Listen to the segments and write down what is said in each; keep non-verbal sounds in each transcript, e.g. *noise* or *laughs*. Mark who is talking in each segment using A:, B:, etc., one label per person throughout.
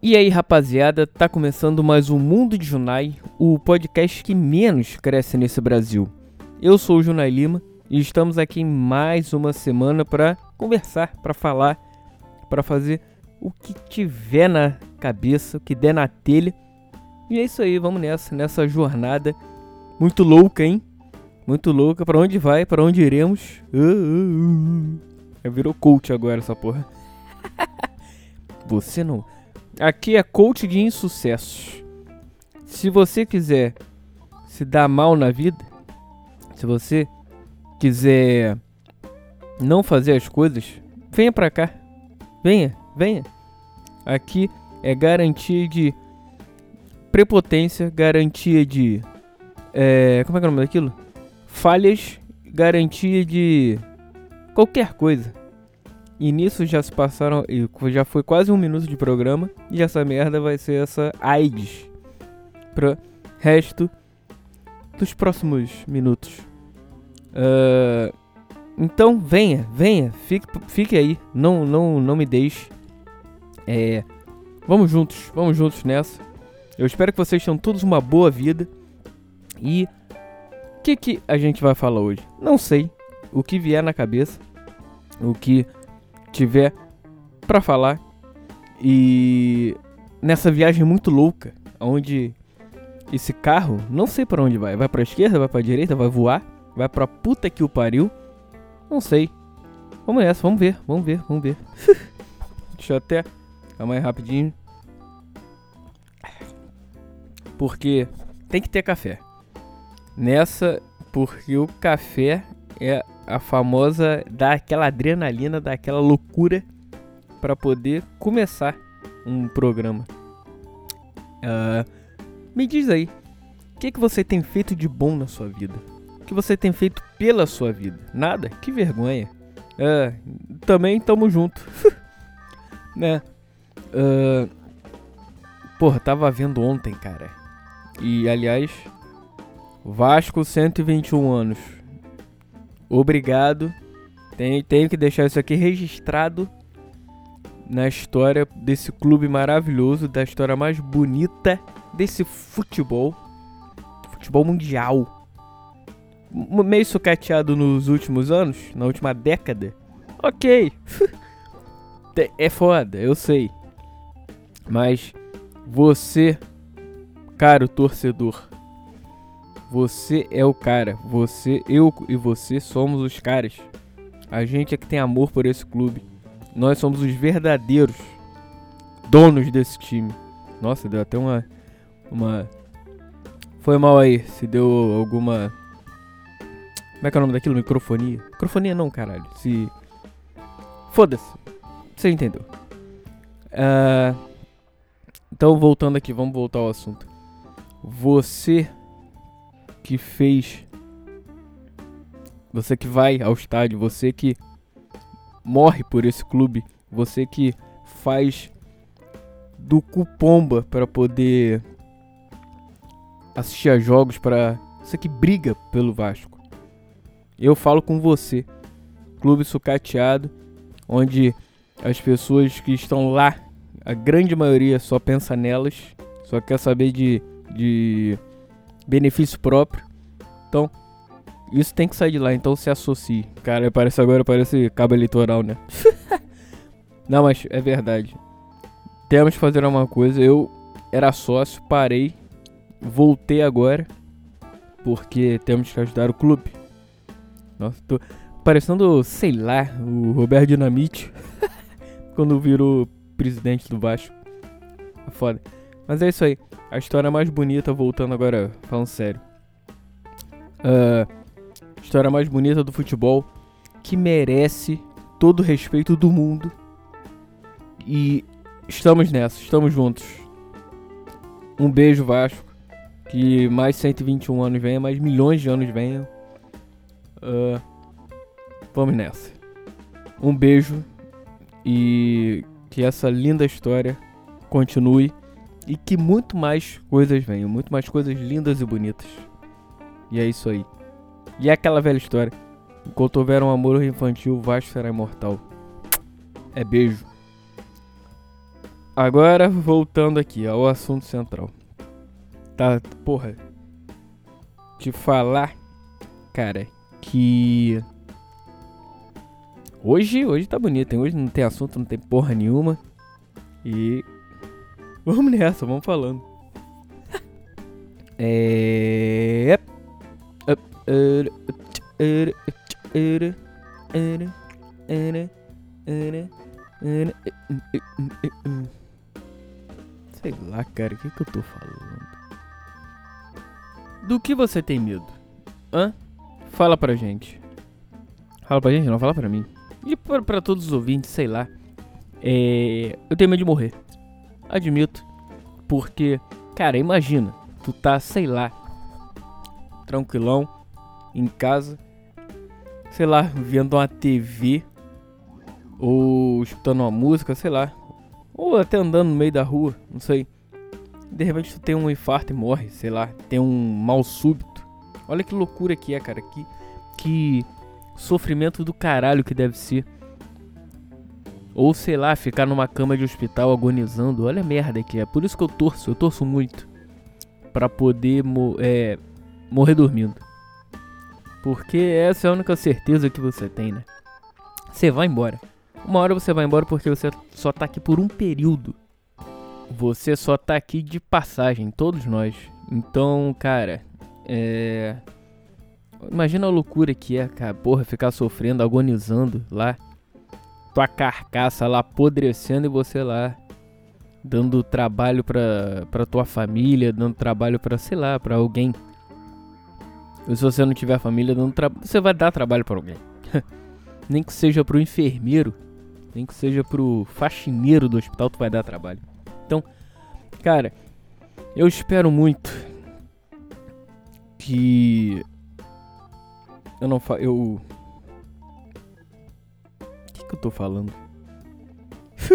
A: E aí, rapaziada, tá começando mais um Mundo de Junai, o podcast que menos cresce nesse Brasil. Eu sou o Junai Lima e estamos aqui mais uma semana para conversar, para falar, para fazer o que tiver na cabeça, o que der na telha. E é isso aí, vamos nessa, nessa jornada muito louca, hein? Muito louca. Para onde vai? Para onde iremos? Uh, uh, uh. Virou coach agora essa porra. *laughs* Você não Aqui é coach de insucessos. Se você quiser se dar mal na vida, se você quiser não fazer as coisas, venha pra cá. Venha, venha. Aqui é garantia de prepotência, garantia de. É, como é que é o nome daquilo? Falhas, garantia de qualquer coisa. E nisso já se passaram. Já foi quase um minuto de programa. E essa merda vai ser essa AIDS. Pra resto dos próximos minutos. Uh, então venha, venha. Fique, fique aí. Não, não, não me deixe. É, vamos juntos, vamos juntos nessa. Eu espero que vocês tenham todos uma boa vida. E o que, que a gente vai falar hoje? Não sei. O que vier na cabeça. O que tiver para falar. E nessa viagem muito louca, onde esse carro, não sei para onde vai, vai para esquerda, vai para direita, vai voar, vai para puta que o pariu. Não sei. Vamos nessa, vamos ver, vamos ver, vamos ver. *laughs* Deixa eu até aí rapidinho. Porque tem que ter café. Nessa, porque o café é a famosa dar aquela adrenalina, dar aquela loucura para poder começar um programa. Uh, me diz aí, o que, que você tem feito de bom na sua vida? O que você tem feito pela sua vida? Nada? Que vergonha. Uh, também tamo junto. *laughs* né? Uh, porra, tava vendo ontem, cara. E aliás, Vasco 121 anos obrigado. Tenho, tenho que deixar isso aqui registrado na história desse clube maravilhoso, da história mais bonita desse futebol, futebol mundial. Meio sucateado nos últimos anos, na última década. Ok, *laughs* é foda, eu sei. Mas você, caro torcedor, você é o cara. Você, eu e você somos os caras. A gente é que tem amor por esse clube. Nós somos os verdadeiros donos desse time. Nossa, deu até uma. Uma. Foi mal aí. Se deu alguma. Como é que é o nome daquilo? Microfonia? Microfonia não, caralho. Se. Foda-se. Você entendeu. Uh... Então, voltando aqui, vamos voltar ao assunto. Você que fez, você que vai ao estádio, você que morre por esse clube, você que faz do cupomba para poder assistir a jogos, para você que briga pelo Vasco. Eu falo com você, clube sucateado, onde as pessoas que estão lá, a grande maioria só pensa nelas, só quer saber de, de benefício próprio. Então, isso tem que sair de lá, então se associe. Cara, parece agora, parece cabo eleitoral, né? *laughs* Não, mas é verdade. Temos que fazer uma coisa. Eu era sócio, parei, voltei agora. Porque temos que ajudar o clube. Nossa, tô parecendo, sei lá, o Roberto Dinamite. *laughs* quando virou presidente do Vasco. É foda. Mas é isso aí. A história mais bonita, voltando agora, falando sério. Uh, história mais bonita do futebol que merece todo o respeito do mundo. E estamos nessa, estamos juntos. Um beijo, Vasco. Que mais 121 anos venha, mais milhões de anos venham. Uh, vamos nessa. Um beijo e que essa linda história continue e que muito mais coisas venham, muito mais coisas lindas e bonitas. E é isso aí. E é aquela velha história. Enquanto houver um amor infantil, o Vasco será imortal. É beijo. Agora, voltando aqui ao assunto central. Tá, porra. Te falar, cara, que. Hoje, hoje tá bonito, hein? Hoje não tem assunto, não tem porra nenhuma. E. Vamos nessa, vamos falando. é. Sei lá, cara, o que, que eu tô falando? Do que você tem medo? Hã? Fala pra gente. Fala pra gente, não fala pra mim. E pra, pra todos os ouvintes, sei lá. É, eu tenho medo de morrer. Admito. Porque, cara, imagina. Tu tá, sei lá. Tranquilão. Em casa. Sei lá, vendo uma TV. Ou escutando uma música, sei lá. Ou até andando no meio da rua, não sei. De repente tu tem um infarto e morre, sei lá. Tem um mal súbito. Olha que loucura que é, cara. Que, que sofrimento do caralho que deve ser. Ou sei lá, ficar numa cama de hospital agonizando. Olha a merda que é. Por isso que eu torço, eu torço muito. Pra poder mo é, morrer dormindo. Porque essa é a única certeza que você tem, né? Você vai embora. Uma hora você vai embora porque você só tá aqui por um período. Você só tá aqui de passagem, todos nós. Então, cara, é. Imagina a loucura que é, cara, porra, ficar sofrendo, agonizando lá. Tua carcaça lá apodrecendo e você lá dando trabalho pra, pra tua família, dando trabalho pra, sei lá, pra alguém. E se você não tiver família, dando você vai dar trabalho pra alguém. *laughs* Nem que seja pro enfermeiro nem que seja pro faxineiro do hospital, tu vai dar trabalho. Então, cara, eu espero muito que eu não fa eu que eu tô falando? *laughs*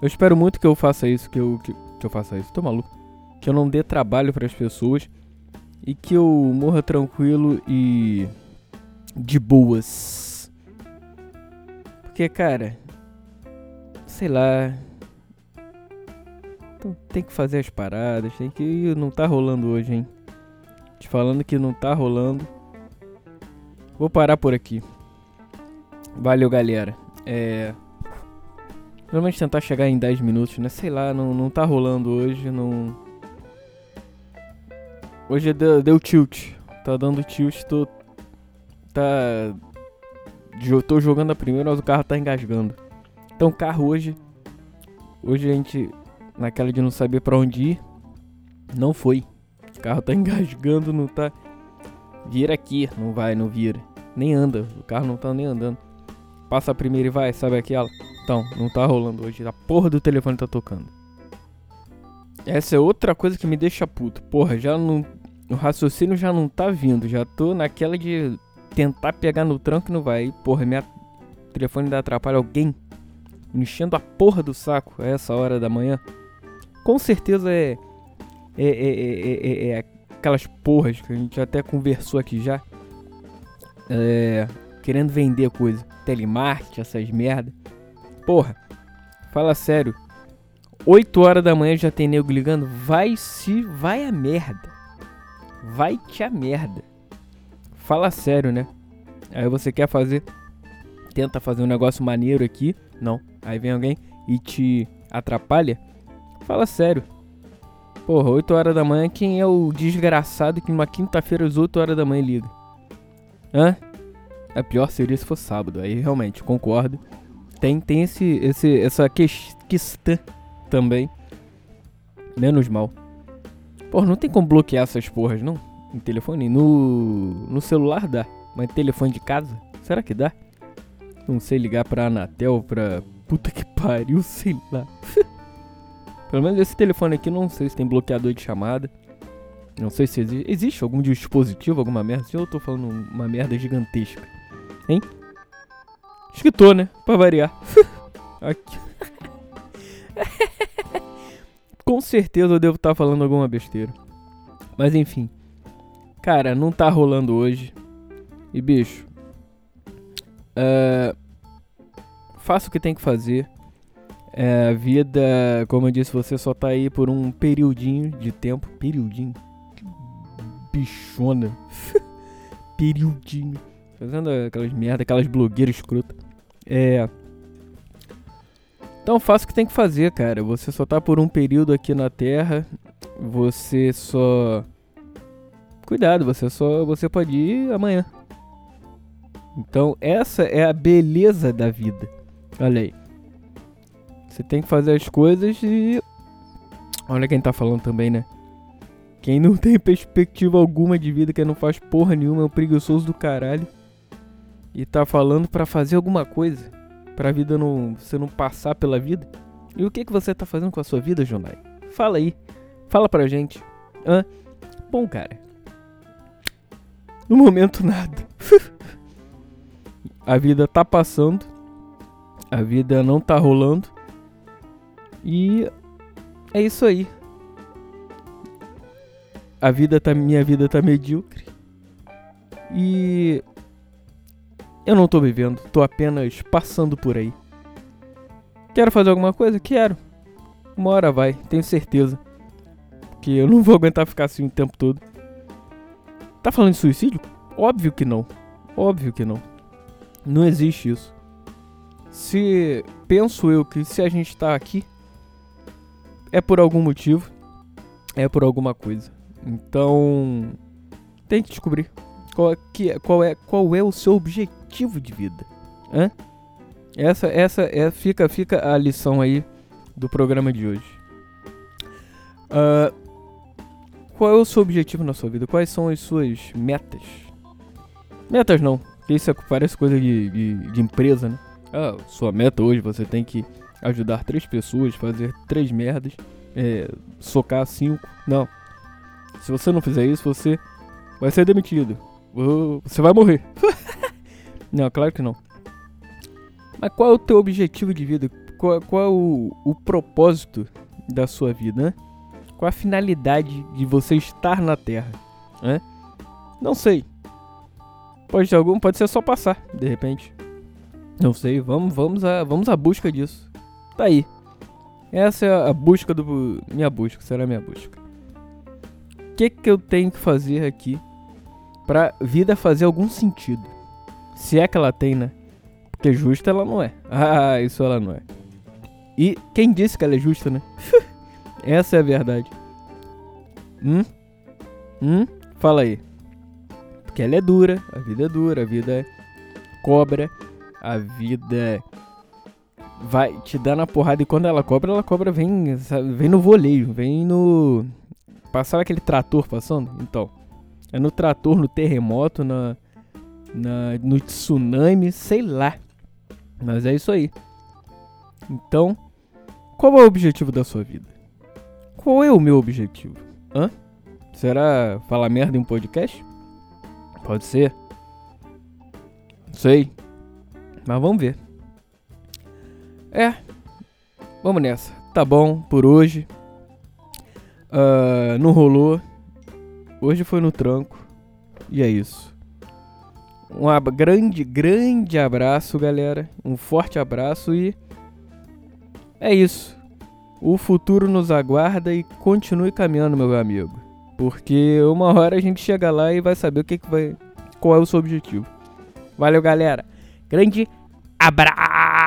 A: eu espero muito que eu faça isso, que eu que, que eu faça isso. Tô maluco. Que eu não dê trabalho para as pessoas e que eu morra tranquilo e de boas. Porque, cara, sei lá. Então, tem que fazer as paradas, tem que. Não tá rolando hoje, hein? Te falando que não tá rolando. Vou parar por aqui. Valeu, galera. É. Normalmente tentar chegar em 10 minutos, né? Sei lá, não, não tá rolando hoje, não. Hoje deu, deu tilt. Tá dando tilt, tô. Tá eu tô jogando a primeira, mas o carro tá engasgando. Então o carro hoje. Hoje a gente. Naquela de não saber para onde ir. Não foi. O carro tá *laughs* engasgando, não tá. Vira aqui, não vai, não vira. Nem anda. O carro não tá nem andando. Passa a primeira e vai, sabe aquela? Então, não tá rolando hoje. A porra do telefone tá tocando. Essa é outra coisa que me deixa puto. Porra, já não. O raciocínio já não tá vindo. Já tô naquela de tentar pegar no tranco e não vai. porra, minha telefone ainda atrapalha alguém enchendo a porra do saco a essa hora da manhã. Com certeza é é, é, é, é, aquelas porras que a gente até conversou aqui já. Querendo vender coisa. Telemarketing, essas merda. Porra, fala sério. 8 horas da manhã já tem nego ligando. Vai se. Vai a merda. Vai te a merda fala sério, né? Aí você quer fazer, tenta fazer um negócio maneiro aqui, não. Aí vem alguém e te atrapalha. Fala sério. Porra, 8 horas da manhã, quem é o desgraçado que numa quinta-feira às 8 horas da manhã liga? Hã? A pior seria se fosse sábado. Aí realmente, concordo. Tem, tem esse, esse, essa questão também. Menos mal. Porra, não tem como bloquear essas porras, não? Em telefone? No, no celular dá. Mas telefone de casa? Será que dá? Não sei ligar pra Anatel, pra. Puta que *laughs* pariu, sei lá. *laughs* Pelo menos esse telefone aqui não sei se tem bloqueador de chamada. Não sei se existe, existe algum dispositivo, alguma merda. Se eu tô falando uma merda gigantesca. Hein? Acho que tô, né? Pra variar. *laughs* Aqui. *laughs* Com certeza eu devo estar tá falando alguma besteira. Mas enfim. Cara, não tá rolando hoje. E bicho. Uh, faça o que tem que fazer. É, a vida, como eu disse, você só tá aí por um periodinho de tempo. Periodinho? Bichona. *laughs* periodinho. Fazendo aquelas merda, aquelas blogueiras escrotas. É. Então faça o que tem que fazer, cara. Você só tá por um período aqui na Terra. Você só. Cuidado, você só. Você pode ir amanhã. Então essa é a beleza da vida. Olha aí. Você tem que fazer as coisas e. Olha quem tá falando também, né? Quem não *laughs* tem perspectiva alguma de vida, quem não faz porra nenhuma, é um preguiçoso do caralho. E tá falando para fazer alguma coisa. Pra vida não. Você não passar pela vida. E o que, que você tá fazendo com a sua vida, Jonai? Fala aí. Fala pra gente. Hã? Bom, cara. No momento, nada. *laughs* a vida tá passando. A vida não tá rolando. E é isso aí. A vida tá minha vida tá medíocre. E eu não tô vivendo, tô apenas passando por aí. Quero fazer alguma coisa? Quero. Uma hora vai, tenho certeza. Que eu não vou aguentar ficar assim o tempo todo. Tá falando de suicídio? Óbvio que não. Óbvio que não. Não existe isso. Se penso eu que se a gente tá aqui é por algum motivo, é por alguma coisa. Então, tente descobrir qual é, que, é, qual é, qual é o seu objetivo de vida. Hã? Essa, essa é, fica, fica a lição aí do programa de hoje. Uh, qual é o seu objetivo na sua vida? Quais são as suas metas? Metas não, porque isso é, parece coisa de, de, de empresa, né? Ah, sua meta hoje você tem que ajudar três pessoas, fazer três merdas, é, socar cinco. Não. Se você não fizer isso, você vai ser demitido. Você vai morrer. *laughs* não, claro que não. Mas qual é o teu objetivo de vida? Qual, qual é o, o propósito da sua vida, né? Qual a finalidade de você estar na Terra? Né? Não sei. Pode ser algum, pode ser só passar, de repente. Não sei, vamos, vamos, a, vamos à busca disso. Tá aí. Essa é a busca do. Minha busca, será minha busca. O que, que eu tenho que fazer aqui pra vida fazer algum sentido? Se é que ela tem, né? Porque justa ela não é. *laughs* Ah, isso ela não é. E quem disse que ela é justa, né? *laughs* Essa é a verdade. Hum? Hum? Fala aí. Porque ela é dura, a vida é dura, a vida é cobra, a vida vai te dando a porrada e quando ela cobra, ela cobra vem, vem no voleio, vem no passava aquele trator passando, então é no trator, no terremoto, na, na no tsunami, sei lá. Mas é isso aí. Então, qual é o objetivo da sua vida? Qual é o meu objetivo? Hã? Será falar merda em um podcast? Pode ser. Não sei. Mas vamos ver. É. Vamos nessa. Tá bom por hoje. Uh, não rolou. Hoje foi no tranco. E é isso. Um grande, grande abraço, galera. Um forte abraço e. É isso. O futuro nos aguarda e continue caminhando, meu amigo. Porque uma hora a gente chega lá e vai saber o que, que vai. Qual é o seu objetivo. Valeu, galera. Grande abraço!